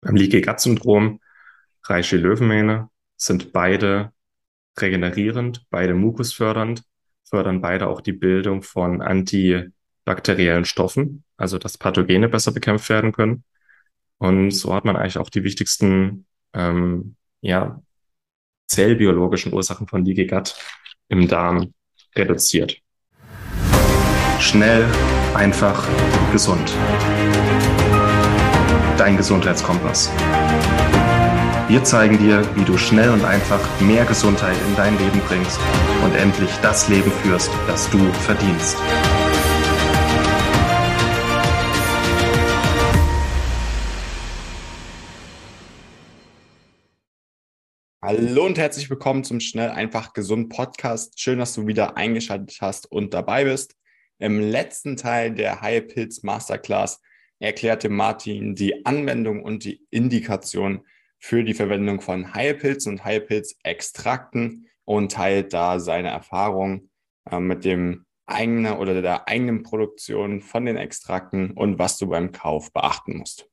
Beim Leaky Gut Syndrom, Reishi Löwenmähne sind beide regenerierend, beide mukusfördernd, fördern beide auch die Bildung von antibakteriellen Stoffen, also dass Pathogene besser bekämpft werden können. Und so hat man eigentlich auch die wichtigsten ähm, ja, zellbiologischen Ursachen von Leaky Gut im Darm reduziert. Schnell, einfach, gesund. Dein Gesundheitskompass. Wir zeigen dir, wie du schnell und einfach mehr Gesundheit in dein Leben bringst und endlich das Leben führst, das du verdienst. Hallo und herzlich willkommen zum Schnell einfach gesund Podcast. Schön, dass du wieder eingeschaltet hast und dabei bist. Im letzten Teil der Heilpilz Masterclass erklärte Martin die Anwendung und die Indikation für die Verwendung von Heilpilzen und Heilpilzextrakten und teilt da seine Erfahrung äh, mit dem eigenen oder der eigenen Produktion von den Extrakten und was du beim Kauf beachten musst.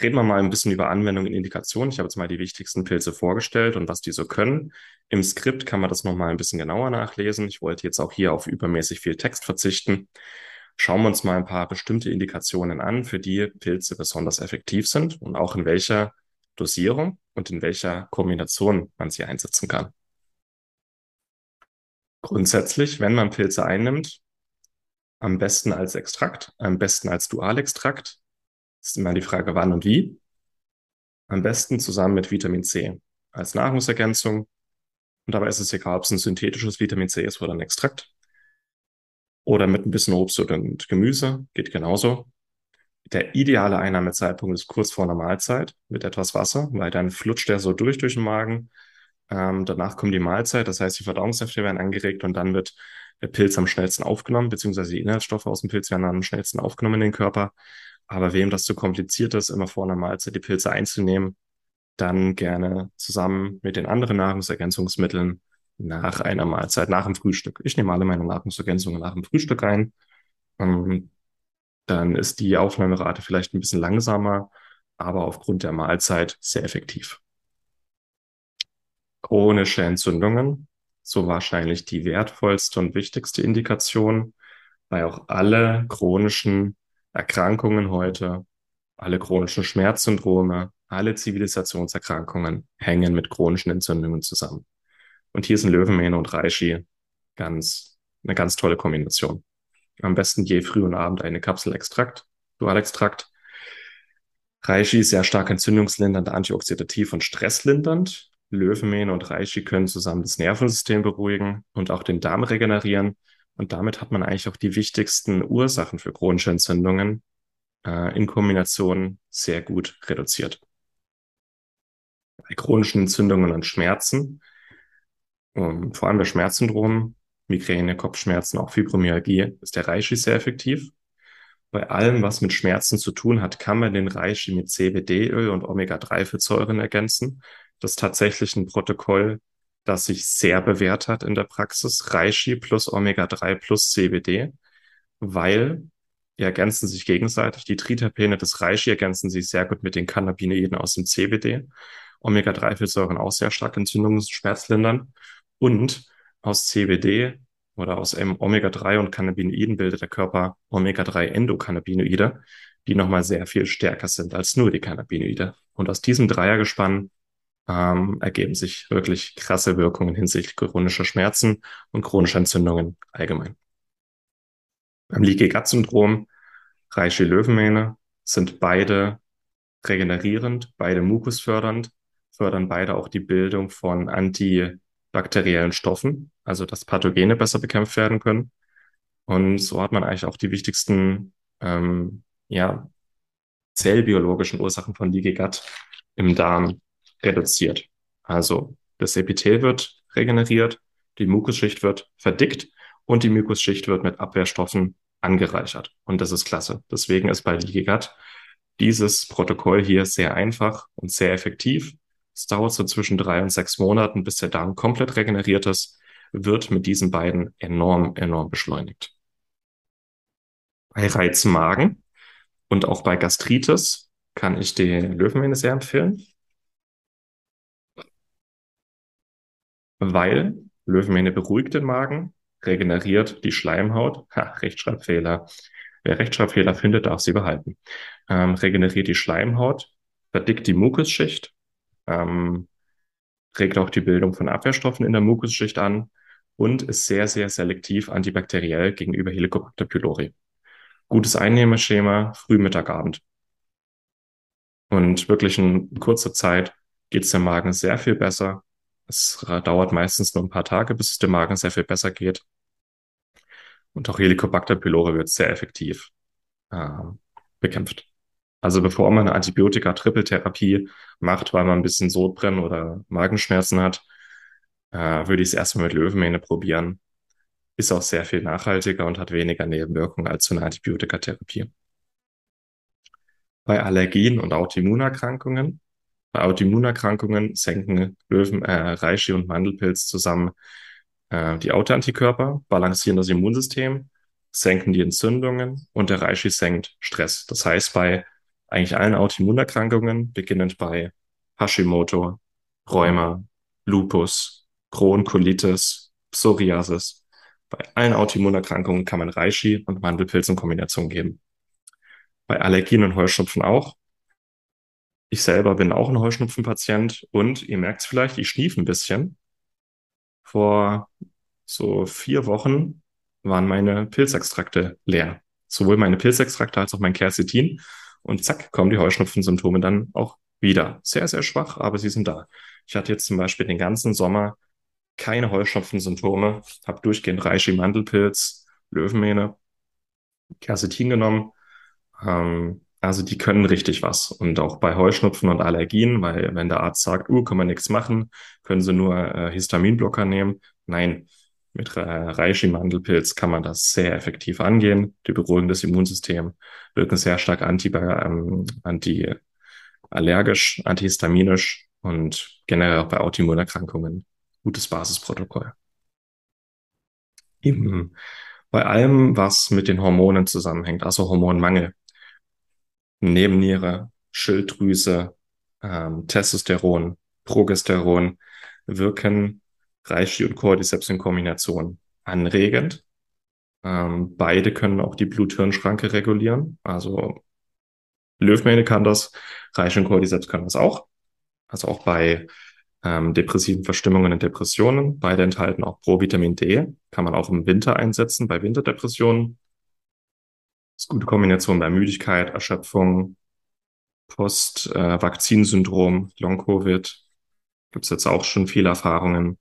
Reden wir mal ein bisschen über Anwendung und Indikation. Ich habe jetzt mal die wichtigsten Pilze vorgestellt und was die so können. Im Skript kann man das nochmal ein bisschen genauer nachlesen. Ich wollte jetzt auch hier auf übermäßig viel Text verzichten. Schauen wir uns mal ein paar bestimmte Indikationen an, für die Pilze besonders effektiv sind und auch in welcher Dosierung und in welcher Kombination man sie einsetzen kann. Grundsätzlich, wenn man Pilze einnimmt, am besten als Extrakt, am besten als Dualextrakt, ist immer die Frage, wann und wie. Am besten zusammen mit Vitamin C als Nahrungsergänzung. Und dabei ist es egal, ob es ein synthetisches Vitamin C ist oder ein Extrakt. Oder mit ein bisschen Obst und Gemüse, geht genauso. Der ideale Einnahmezeitpunkt ist kurz vor einer Mahlzeit mit etwas Wasser, weil dann flutscht der so durch durch den Magen. Ähm, danach kommt die Mahlzeit, das heißt, die Verdauungssäfte werden angeregt und dann wird der Pilz am schnellsten aufgenommen, beziehungsweise die Inhaltsstoffe aus dem Pilz werden am schnellsten aufgenommen in den Körper. Aber wem das zu kompliziert ist, immer vor einer Mahlzeit die Pilze einzunehmen, dann gerne zusammen mit den anderen Nahrungsergänzungsmitteln nach einer Mahlzeit, nach dem Frühstück. Ich nehme alle meine Nahrungsergänzungen nach dem Frühstück ein. Ähm, dann ist die Aufnahmerate vielleicht ein bisschen langsamer, aber aufgrund der Mahlzeit sehr effektiv. Chronische Entzündungen, so wahrscheinlich die wertvollste und wichtigste Indikation, weil auch alle chronischen Erkrankungen heute, alle chronischen Schmerzsyndrome, alle Zivilisationserkrankungen hängen mit chronischen Entzündungen zusammen. Und hier sind Löwenmähne und Reishi ganz, eine ganz tolle Kombination. Am besten je früh und Abend eine Kapsel Extrakt, Dualextrakt. Reishi ist sehr stark entzündungslindernd, antioxidativ und stresslindernd. Löwenmähne und Reishi können zusammen das Nervensystem beruhigen und auch den Darm regenerieren. Und damit hat man eigentlich auch die wichtigsten Ursachen für chronische Entzündungen äh, in Kombination sehr gut reduziert. Bei chronischen Entzündungen und Schmerzen, um, ähm, vor allem bei Schmerzsyndromen, Migräne, Kopfschmerzen, auch Fibromyalgie, ist der Reishi sehr effektiv. Bei allem, was mit Schmerzen zu tun hat, kann man den Reishi mit CBD-Öl und Omega-3-Fettsäuren ergänzen. Das ist tatsächlich ein Protokoll, das sich sehr bewährt hat in der Praxis. Reishi plus Omega-3 plus CBD, weil die ergänzen sich gegenseitig. Die Triterpene des Reishi ergänzen sich sehr gut mit den Cannabinoiden aus dem CBD. Omega-3-Fettsäuren auch sehr stark Entzündungsschmerzlindern. Und aus CBD oder aus Omega-3 und Cannabinoiden bildet der Körper Omega-3-Endokannabinoide, die nochmal sehr viel stärker sind als nur die Cannabinoide. Und aus diesem Dreiergespann ähm, ergeben sich wirklich krasse Wirkungen hinsichtlich chronischer Schmerzen und chronischer Entzündungen allgemein. Beim Leaky Gut Syndrom, Reishi Löwenmähne sind beide regenerierend, beide mukusfördernd, fördern beide auch die Bildung von antibakteriellen Stoffen, also dass Pathogene besser bekämpft werden können. Und so hat man eigentlich auch die wichtigsten ähm, ja, zellbiologischen Ursachen von Leaky Gut im Darm reduziert. Also das Epithel wird regeneriert, die Mukusschicht wird verdickt und die Mukusschicht wird mit Abwehrstoffen angereichert. Und das ist klasse. Deswegen ist bei Gut dieses Protokoll hier sehr einfach und sehr effektiv. Es dauert so zwischen drei und sechs Monaten, bis der Darm komplett regeneriert ist, wird mit diesen beiden enorm, enorm beschleunigt. Bei Reizmagen und auch bei Gastritis kann ich die Löwenmähne sehr empfehlen, weil Löwenmähne beruhigt den Magen, regeneriert die Schleimhaut. Ha, Rechtschreibfehler. Wer Rechtschreibfehler findet, darf sie behalten. Ähm, regeneriert die Schleimhaut, verdickt die Mukusschicht, ähm, regt auch die Bildung von Abwehrstoffen in der Mukusschicht an und ist sehr, sehr selektiv antibakteriell gegenüber Helicobacter pylori. Gutes Einnehmerschema, früh, Mittag, Abend. Und wirklich in kurzer Zeit geht es dem Magen sehr viel besser. Es dauert meistens nur ein paar Tage, bis es dem Magen sehr viel besser geht. Und auch Helicobacter pylori wird sehr effektiv äh, bekämpft. Also bevor man eine Antibiotika-Trippeltherapie macht, weil man ein bisschen Sodbrennen oder Magenschmerzen hat, äh, würde ich es erstmal mit Löwenmähne probieren. Ist auch sehr viel nachhaltiger und hat weniger Nebenwirkungen als so eine Antibiotikatherapie. Bei Allergien und Autoimmunerkrankungen, bei Autoimmunerkrankungen senken Löwen, äh, Reishi und Mandelpilz zusammen äh, die Autoantikörper, balancieren das Immunsystem, senken die Entzündungen und der Reishi senkt Stress. Das heißt, bei eigentlich allen Autoimmunerkrankungen, beginnend bei Hashimoto, Rheuma, Lupus, Crohn, Colitis, Psoriasis. Bei allen Autoimmunerkrankungen kann man Reishi und Mandelpilz in Kombination geben. Bei Allergien und Heuschnupfen auch. Ich selber bin auch ein Heuschnupfenpatient und ihr merkt es vielleicht, ich schniefe ein bisschen. Vor so vier Wochen waren meine Pilzextrakte leer. Sowohl meine Pilzextrakte als auch mein Quercetin. Und zack, kommen die Heuschnupfensymptome dann auch wieder. Sehr, sehr schwach, aber sie sind da. Ich hatte jetzt zum Beispiel den ganzen Sommer keine Heuschnupfensymptome, habe durchgehend Reishi, Mandelpilz, Löwenmähne, Quercetin genommen. Ähm, also die können richtig was. Und auch bei Heuschnupfen und Allergien, weil wenn der Arzt sagt, uh, kann man nichts machen, können sie nur äh, Histaminblocker nehmen. Nein, mit Reishi-Mandelpilz kann man das sehr effektiv angehen. Die beruhigen das Immunsystem, wirken sehr stark anti, ähm, anti-allergisch, antihistaminisch und generell auch bei Autoimmunerkrankungen. Gutes Basisprotokoll. Eben bei allem, was mit den Hormonen zusammenhängt, also Hormonmangel, Nebenniere, Schilddrüse, ähm, Testosteron, Progesteron, wirken Reishi und Cordyceps in Kombination anregend. Ähm, beide können auch die Blut-Hirn-Schranke regulieren. Also Löwmähne kann das, Reishi und Cordyceps können das auch. Also auch bei ähm, depressiven Verstimmungen und Depressionen. Beide enthalten auch Provitamin D. Kann man auch im Winter einsetzen bei Winterdepressionen. Das ist gute Kombination bei Müdigkeit, Erschöpfung, Post-Vakzinsyndrom, äh, Long-Covid. Gibt es jetzt auch schon viele Erfahrungen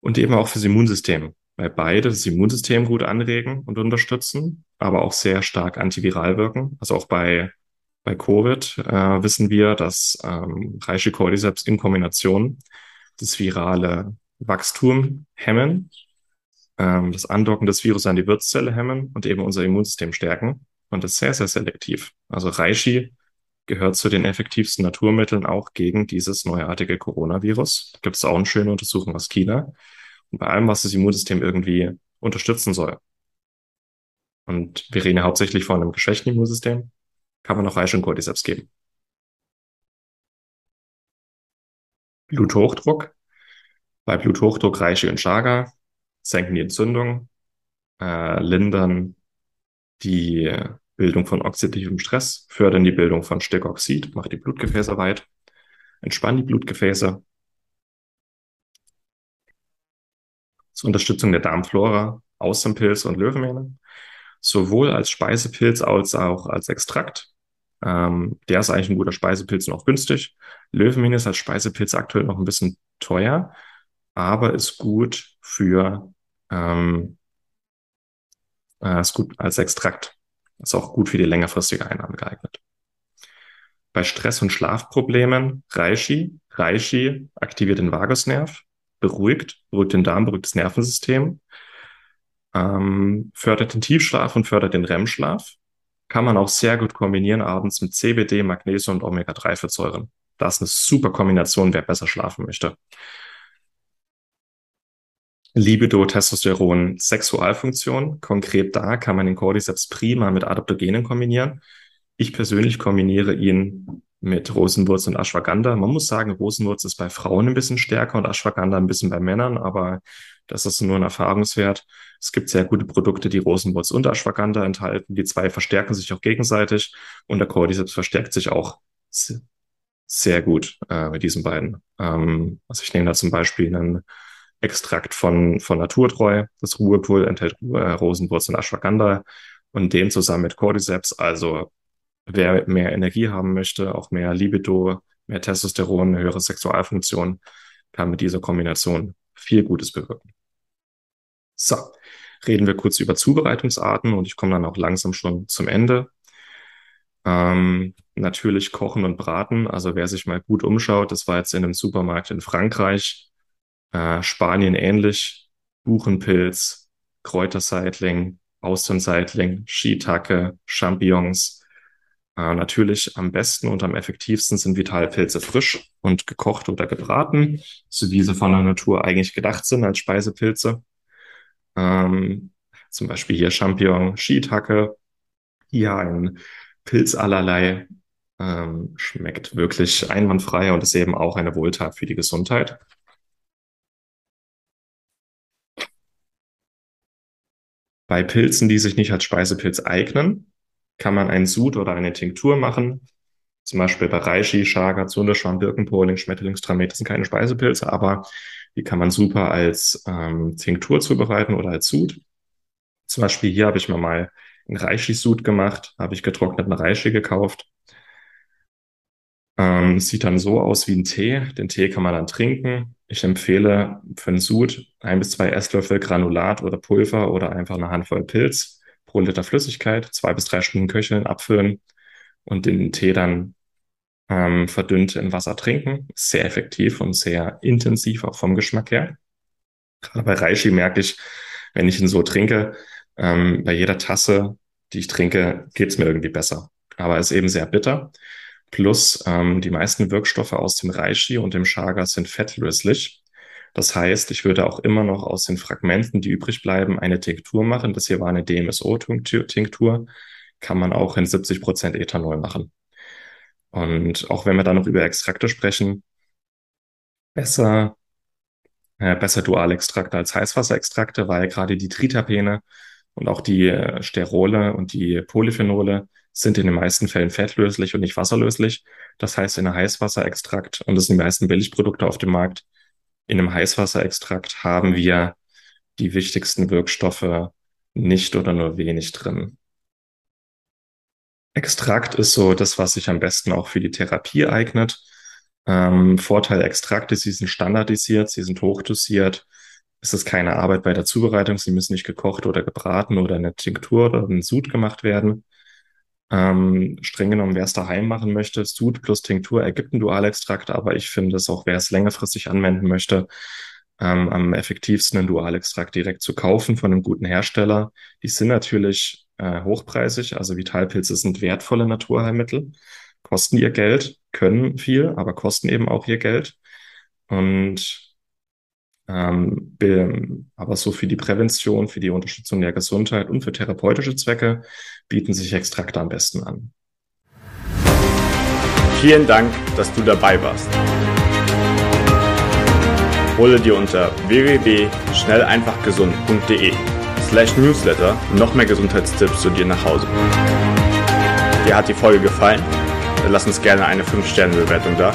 und eben auch fürs Immunsystem, weil beide das Immunsystem gut anregen und unterstützen, aber auch sehr stark antiviral wirken. Also auch bei, bei Covid äh, wissen wir, dass ähm, Reishi Cordyceps in Kombination das virale Wachstum hemmen, ähm, das Andocken des Virus an die Wirtszelle hemmen und eben unser Immunsystem stärken. Und das ist sehr, sehr selektiv. Also Reishi gehört zu den effektivsten Naturmitteln auch gegen dieses neuartige Coronavirus. Gibt es auch eine schöne Untersuchung aus China. Und bei allem, was das Immunsystem irgendwie unterstützen soll. Und wir reden ja hauptsächlich von einem geschwächten Immunsystem, kann man auch Reishi und Cordyceps geben. Bluthochdruck. Bei Bluthochdruck Reishi und Chaga senken die Entzündung, äh, lindern die Bildung von oxidativen Stress, fördern die Bildung von Stickoxid, macht die Blutgefäße weit, entspannen die Blutgefäße. Zur Unterstützung der Darmflora aus dem Pilz und Löwenmähne, sowohl als Speisepilz als auch als Extrakt. Ähm, der ist eigentlich ein guter Speisepilz und auch günstig. Löwenmähne ist als Speisepilz aktuell noch ein bisschen teuer, aber ist gut für ähm, äh, ist gut als Extrakt. Ist auch gut für die längerfristige Einnahme geeignet. Bei Stress- und Schlafproblemen Reishi. Reishi aktiviert den Vagusnerv, beruhigt, beruhigt den Darm, beruhigt das Nervensystem, ähm, fördert den Tiefschlaf und fördert den REM-Schlaf. Kann man auch sehr gut kombinieren abends mit CBD, Magnesium und Omega-3-Fettsäuren. Das ist eine super Kombination, wer besser schlafen möchte. Libido, Testosteron, Sexualfunktion. Konkret da kann man den Cordyceps prima mit Adaptogenen kombinieren. Ich persönlich kombiniere ihn mit Rosenwurz und Ashwagandha. Man muss sagen, Rosenwurz ist bei Frauen ein bisschen stärker und Ashwagandha ein bisschen bei Männern, aber das ist nur ein Erfahrungswert. Es gibt sehr gute Produkte, die Rosenwurz und Ashwagandha enthalten. Die zwei verstärken sich auch gegenseitig und der Cordyceps verstärkt sich auch sehr gut äh, mit diesen beiden. Ähm, also ich nehme da zum Beispiel einen Extrakt von, von Naturtreu. Das Ruhepol enthält äh, Rosenwurz und Ashwagandha und den zusammen mit Cordyceps. Also wer mehr Energie haben möchte, auch mehr Libido, mehr Testosteron, höhere Sexualfunktion, kann mit dieser Kombination viel Gutes bewirken. So, reden wir kurz über Zubereitungsarten und ich komme dann auch langsam schon zum Ende. Ähm, natürlich kochen und braten. Also wer sich mal gut umschaut, das war jetzt in einem Supermarkt in Frankreich, äh, Spanien ähnlich, Buchenpilz, Kräuterseitling, Austernseitling, Shiitake, Champignons. Äh, natürlich am besten und am effektivsten sind Vitalpilze frisch und gekocht oder gebraten, so wie sie von der Natur eigentlich gedacht sind als Speisepilze. Ähm, zum Beispiel hier Champignon, Shiitake, hier ein Pilz allerlei, ähm, schmeckt wirklich einwandfrei und ist eben auch eine Wohltat für die Gesundheit. Bei Pilzen, die sich nicht als Speisepilz eignen, kann man einen Sud oder eine Tinktur machen. Zum Beispiel bei Reishi, Chaga, Zunderschwamm, Birkenpoling, Schmetterlingstramet, das sind keine Speisepilze, aber die kann man super als ähm, Tinktur zubereiten oder als Sud. Zum Beispiel hier habe ich mir mal einen Reishi-Sud gemacht, habe ich getrockneten Reishi gekauft. Ähm, sieht dann so aus wie ein Tee. Den Tee kann man dann trinken. Ich empfehle für einen Sud ein bis zwei Esslöffel Granulat oder Pulver oder einfach eine Handvoll Pilz pro Liter Flüssigkeit, zwei bis drei Stunden köcheln, abfüllen und den Tee dann ähm, verdünnt in Wasser trinken. Sehr effektiv und sehr intensiv auch vom Geschmack her. Gerade bei Reishi merke ich, wenn ich ihn so trinke, ähm, bei jeder Tasse, die ich trinke, geht es mir irgendwie besser. Aber ist eben sehr bitter. Plus ähm, die meisten Wirkstoffe aus dem Reishi und dem Chaga sind fettlöslich. Das heißt, ich würde auch immer noch aus den Fragmenten, die übrig bleiben, eine Tinktur machen. Das hier war eine DMSO-Tinktur. Kann man auch in 70 Prozent Ethanol machen. Und auch wenn wir da noch über Extrakte sprechen, besser, äh, besser Dualextrakte als Heißwasserextrakte, weil gerade die Tritapene und auch die äh, Sterole und die Polyphenole sind in den meisten Fällen fettlöslich und nicht wasserlöslich. Das heißt, in einem Heißwasserextrakt, und das sind die meisten Billigprodukte auf dem Markt, in einem Heißwasserextrakt haben wir die wichtigsten Wirkstoffe nicht oder nur wenig drin. Extrakt ist so das, was sich am besten auch für die Therapie eignet. Ähm, Vorteil Extrakte, sie sind standardisiert, sie sind hochdosiert. Es ist keine Arbeit bei der Zubereitung, sie müssen nicht gekocht oder gebraten oder eine Tinktur oder ein Sud gemacht werden. Ähm, streng genommen, wer es daheim machen möchte, Sud plus Tinktur ergibt ein Dualextrakt, aber ich finde es auch, wer es längerfristig anwenden möchte, ähm, am effektivsten ein Dualextrakt direkt zu kaufen von einem guten Hersteller. Die sind natürlich äh, hochpreisig, also Vitalpilze sind wertvolle Naturheilmittel, kosten ihr Geld, können viel, aber kosten eben auch ihr Geld. Und aber so für die Prävention, für die Unterstützung der Gesundheit und für therapeutische Zwecke bieten sich Extrakte am besten an. Vielen Dank, dass du dabei warst. Hole dir unter www.schnelleinfachgesund.de slash newsletter noch mehr Gesundheitstipps zu dir nach Hause. Dir hat die Folge gefallen? Dann lass uns gerne eine 5-Sterne-Bewertung da